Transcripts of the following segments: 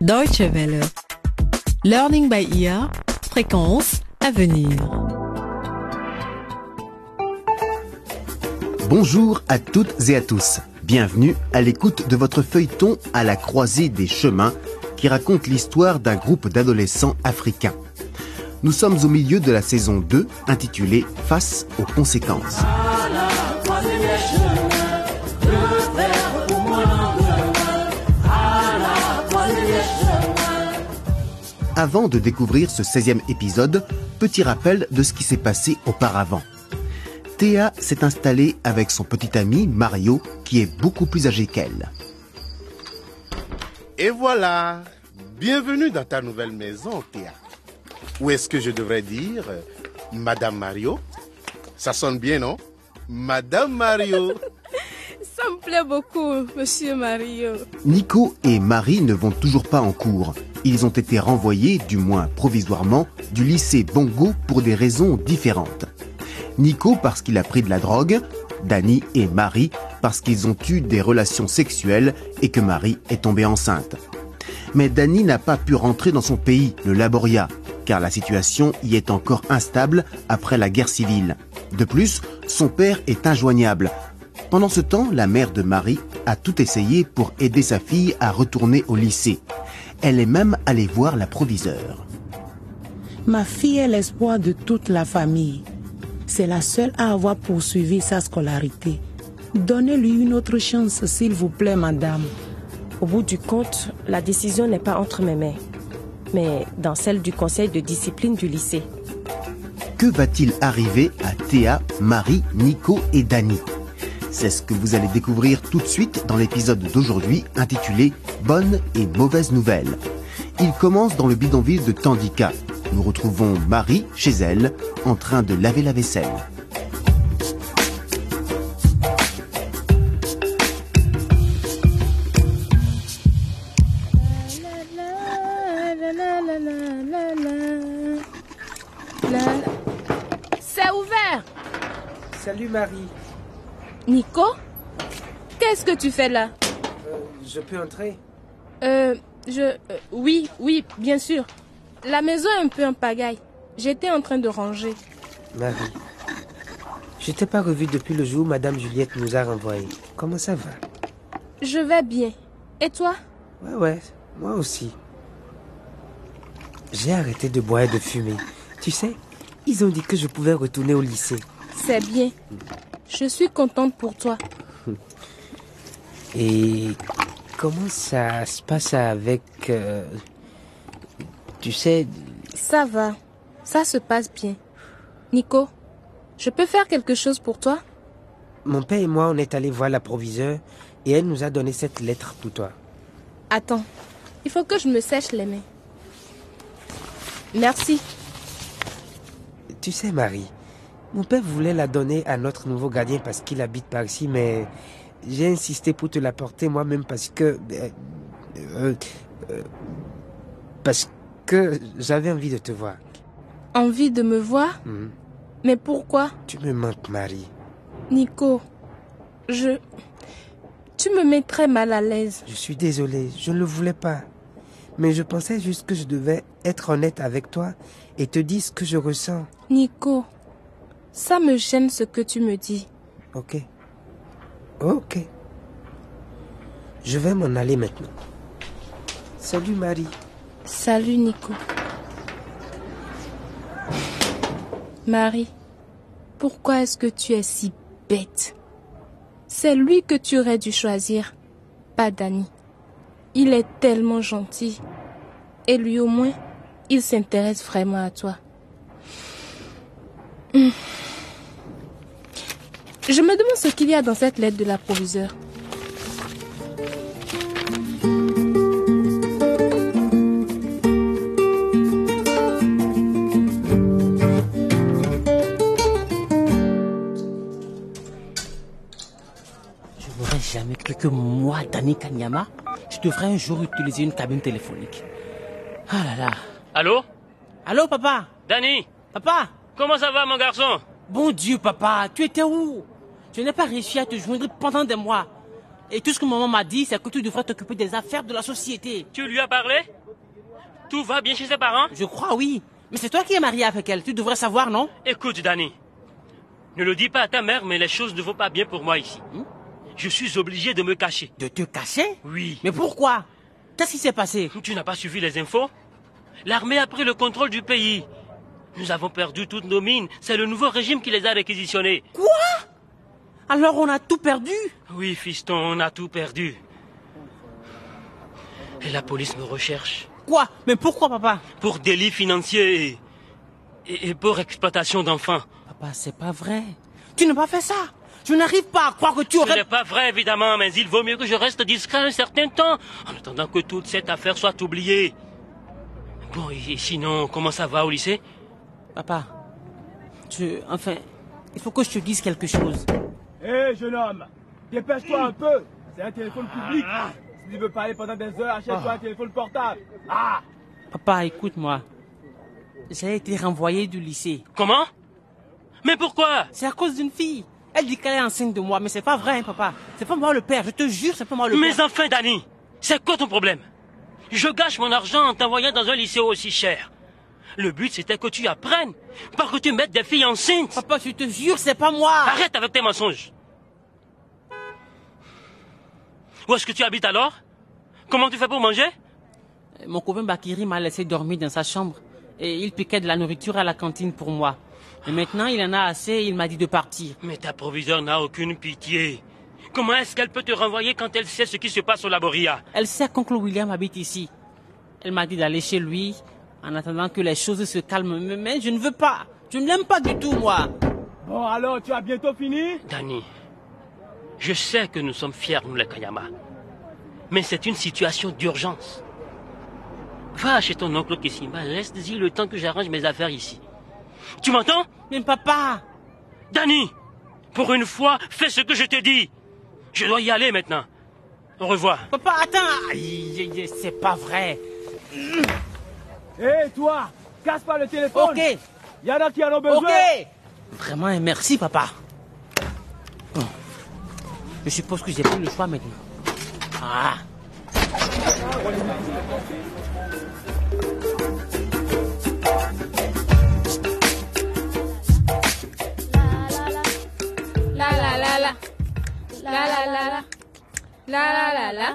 Deutsche Welle. Learning by ear. Fréquence à venir. Bonjour à toutes et à tous. Bienvenue à l'écoute de votre feuilleton à la croisée des chemins qui raconte l'histoire d'un groupe d'adolescents africains. Nous sommes au milieu de la saison 2 intitulée Face aux conséquences. Avant de découvrir ce 16e épisode, petit rappel de ce qui s'est passé auparavant. Théa s'est installée avec son petit ami Mario, qui est beaucoup plus âgé qu'elle. Et voilà, bienvenue dans ta nouvelle maison, Théa. Ou est-ce que je devrais dire euh, Madame Mario? Ça sonne bien, non? Madame Mario Ça me plaît beaucoup, Monsieur Mario. Nico et Marie ne vont toujours pas en cours. Ils ont été renvoyés, du moins provisoirement, du lycée Bongo pour des raisons différentes. Nico parce qu'il a pris de la drogue, Danny et Marie parce qu'ils ont eu des relations sexuelles et que Marie est tombée enceinte. Mais Danny n'a pas pu rentrer dans son pays, le Laboria, car la situation y est encore instable après la guerre civile. De plus, son père est injoignable. Pendant ce temps, la mère de Marie a tout essayé pour aider sa fille à retourner au lycée. Elle est même allée voir la proviseure. Ma fille est l'espoir de toute la famille. C'est la seule à avoir poursuivi sa scolarité. Donnez-lui une autre chance, s'il vous plaît, madame. Au bout du compte, la décision n'est pas entre mes mains, mais dans celle du conseil de discipline du lycée. Que va-t-il arriver à Théa, Marie, Nico et Dany C'est ce que vous allez découvrir tout de suite dans l'épisode d'aujourd'hui intitulé Bonnes et mauvaises nouvelles. Il commence dans le bidonville de Tandika. Nous retrouvons Marie chez elle en train de laver la vaisselle. C'est ouvert. Salut Marie, Nico Qu'est-ce que tu fais là? Je peux entrer? Euh, je... euh, oui, oui, bien sûr. La maison est un peu en pagaille. J'étais en train de ranger. Marie, je t'ai pas revu depuis le jour où Madame Juliette nous a renvoyés. Comment ça va? Je vais bien. Et toi? Ouais, ouais, moi aussi. J'ai arrêté de boire et de fumer. Tu sais, ils ont dit que je pouvais retourner au lycée. C'est bien. Je suis contente pour toi. Et comment ça se passe avec... euh, tu sais, Ça va. Ça se passe bien. Nico, je peux faire quelque chose pour toi? Mon père et moi, on est allés voir la proviseure et elle nous a donné cette lettre pour toi. Attends. Il faut que je me sèche les mains. Merci. Tu sais, Marie, mon père voulait la donner à notre nouveau gardien parce qu'il habite par ici, mais j'ai insisté pour te la porter moi-même parce que... euh, euh, euh, parce que j'avais envie de te voir. Envie de me voir? Mhm. Mais pourquoi? Tu me manques, Marie. Nico, je... Tu me mets très mal à l'aise. Je suis désolé, je ne le voulais pas. Mais je pensais juste que je devais être honnête avec toi et te dire ce que je ressens. Nico, ça me gêne ce que tu me dis. Ok. Ok. Je vais m'en aller maintenant. Salut Marie. Salut Nico. Marie, pourquoi est-ce que tu es si bête? C'est lui que tu aurais dû choisir, pas Danny. Il est tellement gentil. Et lui au moins, il s'intéresse vraiment à toi. Je me demande ce qu'il y a dans cette lettre de la proviseure. Je n'aurais jamais cru que moi, Dani Kanyama, je devrais un jour utiliser une cabine téléphonique. Ah là là. Allô? Allô, papa? Danny Papa? Comment ça va, mon garçon? Bon Dieu, papa, tu étais où? Je n'ai pas réussi à te joindre pendant des mois. Et tout ce que maman m'a dit, c'est que tu devrais t'occuper des affaires de la société. Tu lui as parlé? Tout va bien chez ses parents? Je crois, oui. Mais c'est toi qui es marié avec elle. Tu devrais savoir, non? Écoute, Danny. Ne le dis pas à ta mère, mais les choses ne vont pas bien pour moi ici. Hmm? Je suis obligé de me cacher. De te cacher? Oui. Mais pourquoi? Qu'est-ce qui s'est passé? Tu n'as pas suivi les infos? L'armée a pris le contrôle du pays. Nous avons perdu toutes nos mines. C'est le nouveau régime qui les a réquisitionnées. Quoi? Alors on a tout perdu? Oui, fiston, on a tout perdu. Et la police me recherche. Quoi? Mais pourquoi, papa? Pour délits financiers et, et, et pour exploitation d'enfants. Papa, c'est pas vrai. Tu n'as pas fait ça. Je n'arrive pas à croire que tu Ce aurais... n'est pas vrai, évidemment, mais il vaut mieux que je reste discret un certain temps, en attendant que toute cette affaire soit oubliée. Bon, et sinon, comment ça va au lycée? Papa, tu... Enfin, il faut que je te dise quelque chose. Hé, jeune homme, dépêche-toi un peu. C'est un téléphone public. Si tu veux parler pendant des heures, achète-toi un téléphone portable. Ah Papa, écoute-moi. J'ai été renvoyé du lycée. Comment? Mais pourquoi? C'est à cause d'une fille. Elle dit qu'elle est enceinte de moi, mais c'est pas vrai, hein, papa. C'est pas moi le père, je te jure, c'est pas moi le Mais père. enfin, Danny, c'est quoi ton problème? Je gâche mon argent en t'envoyant dans un lycée aussi cher. Le but, c'était que tu apprennes, pas que tu mettes des filles enceintes. Papa, je te jure, c'est pas moi. Arrête avec tes mensonges. Où est-ce que tu habites alors? Comment tu fais pour manger? Mon copain Bakiri m'a laissé dormir dans sa chambre et il piquait de la nourriture à la cantine pour moi. Et maintenant, il en a assez et il m'a dit de partir. Mais ta proviseure n'a aucune pitié. Comment est-ce qu'elle peut te renvoyer quand elle sait ce qui se passe au Laboria? Elle sait qu'oncle William habite ici. Elle m'a dit d'aller chez lui en attendant que les choses se calment. Mais- je ne veux pas. Je ne l'aime pas du tout, moi. Bon, alors, tu as bientôt fini? Danny, je sais que nous sommes fiers, nous les Kanyama. Mais c'est une situation d'urgence. Va chez ton oncle Kissimba, reste-y le temps que j'arrange mes affaires ici. Tu m'entends? Mais papa Danny, pour une fois, fais ce que je te dis. Je dois y aller maintenant. Au revoir. Papa, attends aïe, C'est pas vrai. Hé, toi, casse pas le téléphone. Ok, Il y en a qui en ont besoin. ok Vraiment, et merci, papa. Bon. Je suppose que j'ai plus le choix maintenant. Ah La la la la. La la la la. La la la la. La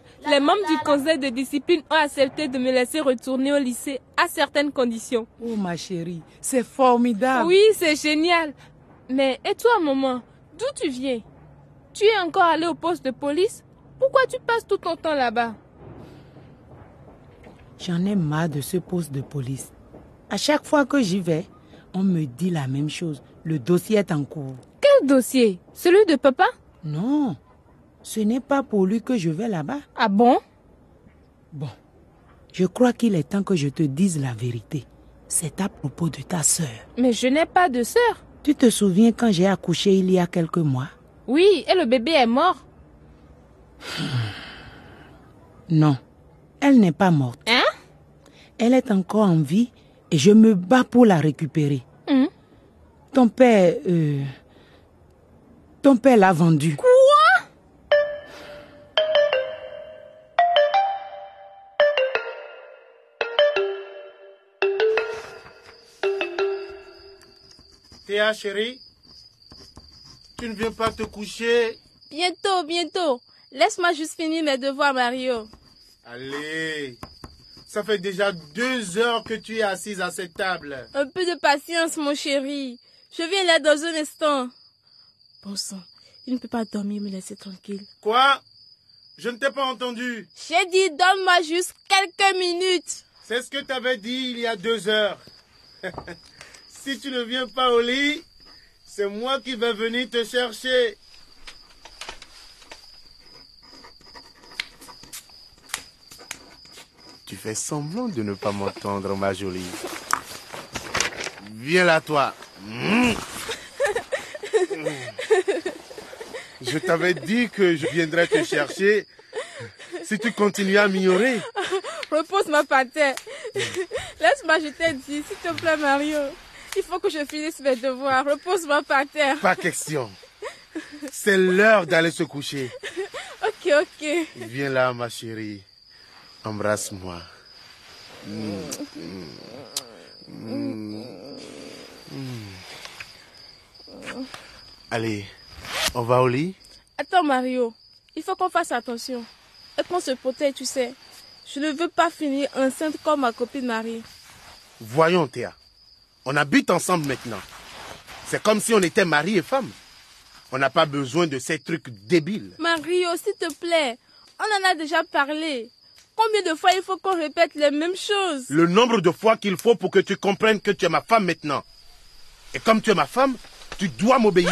Les membres du conseil de discipline ont accepté de me laisser retourner au lycée à certaines conditions. Oh ma chérie, c'est formidable. Oui, c'est génial. Mais et toi, maman, d'où tu viens? Tu es encore allé au poste de police? Pourquoi tu passes tout ton temps là-bas? J'en ai marre de ce poste de police. À chaque fois que j'y vais, on me dit la même chose. Le dossier est en cours. Quel dossier? Celui de papa? Non, ce n'est pas pour lui que je vais là-bas. Ah bon? Bon, je crois qu'il est temps que je te dise la vérité. C'est à propos de ta sœur. Mais je n'ai pas de sœur. Tu te souviens quand j'ai accouché il y a quelques mois? Oui, et le bébé est mort. Non, elle n'est pas morte. Hein? Elle est encore en vie et je me bats pour la récupérer. Hum. Ton père... euh, ton père l'a vendue. Quoi? Théa, chérie, tu ne viens pas te coucher Bientôt, bientôt. Laisse-moi juste finir mes devoirs, Mario. Allez, ça fait déjà deux heures que tu es assise à cette table. Un peu de patience, mon chéri. Je viens là dans un instant. Bon sang, il ne peut pas dormir, me laisser tranquille. Quoi? Je ne t'ai pas entendu. J'ai dit, donne-moi juste quelques minutes. C'est ce que tu avais dit il y a deux heures. si tu ne viens pas au lit, c'est moi qui vais venir te chercher. Oh, fais semblant de ne pas m'entendre, ma jolie. Viens là, toi. Je t'avais dit que je viendrais te chercher si tu continues à m'ignorer. Repose-moi par terre. Laisse-moi, je t'ai dit, s'il te plaît, Mario. Il faut que je finisse mes devoirs. Repose-moi par terre. Pas question. C'est l'heure d'aller se coucher. Ok, ok. Viens là, ma chérie. Embrasse-moi. Allez, on va au lit? Attends, Mario. Il faut qu'on fasse attention. Et qu'on se protège, tu sais. Je ne veux pas finir enceinte comme ma copine Marie. Voyons, Théa. On habite ensemble maintenant. C'est comme si on était mari et femme. On n'a pas besoin de ces trucs débiles. Mario, s'il te plaît. On en a déjà parlé. Combien de fois il faut qu'on répète les mêmes choses? Le nombre de fois qu'il faut pour que tu comprennes que tu es ma femme maintenant. Et comme tu es ma femme, tu dois m'obéir.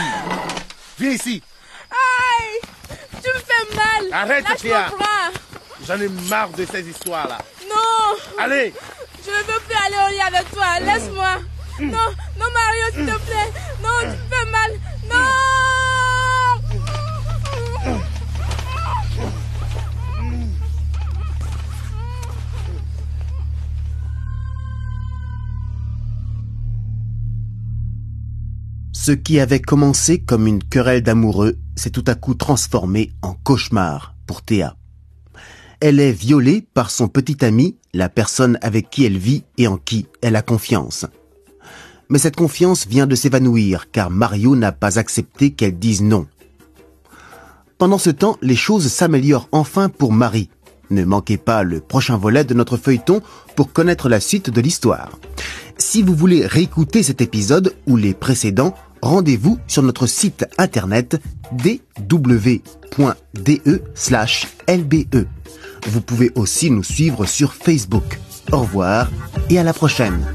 Viens ici. Aïe Tu me fais mal Arrête, bras. J'en ai marre de ces histoires-là. Non Allez Je ne veux plus aller au lit avec toi. Laisse-moi. Non, non, Mario, s'il te plaît. Non, tu me fais mal. Non Ce qui avait commencé comme une querelle d'amoureux s'est tout à coup transformé en cauchemar pour Théa. Elle est violée par son petit ami, la personne avec qui elle vit et en qui elle a confiance. Mais cette confiance vient de s'évanouir car Mario n'a pas accepté qu'elle dise non. Pendant ce temps, les choses s'améliorent enfin pour Marie. Ne manquez pas le prochain volet de notre feuilleton pour connaître la suite de l'histoire. Si vous voulez réécouter cet épisode ou les précédents, rendez-vous sur notre site internet dw.de/lbe. Vous pouvez aussi nous suivre sur Facebook. Au revoir et à la prochaine.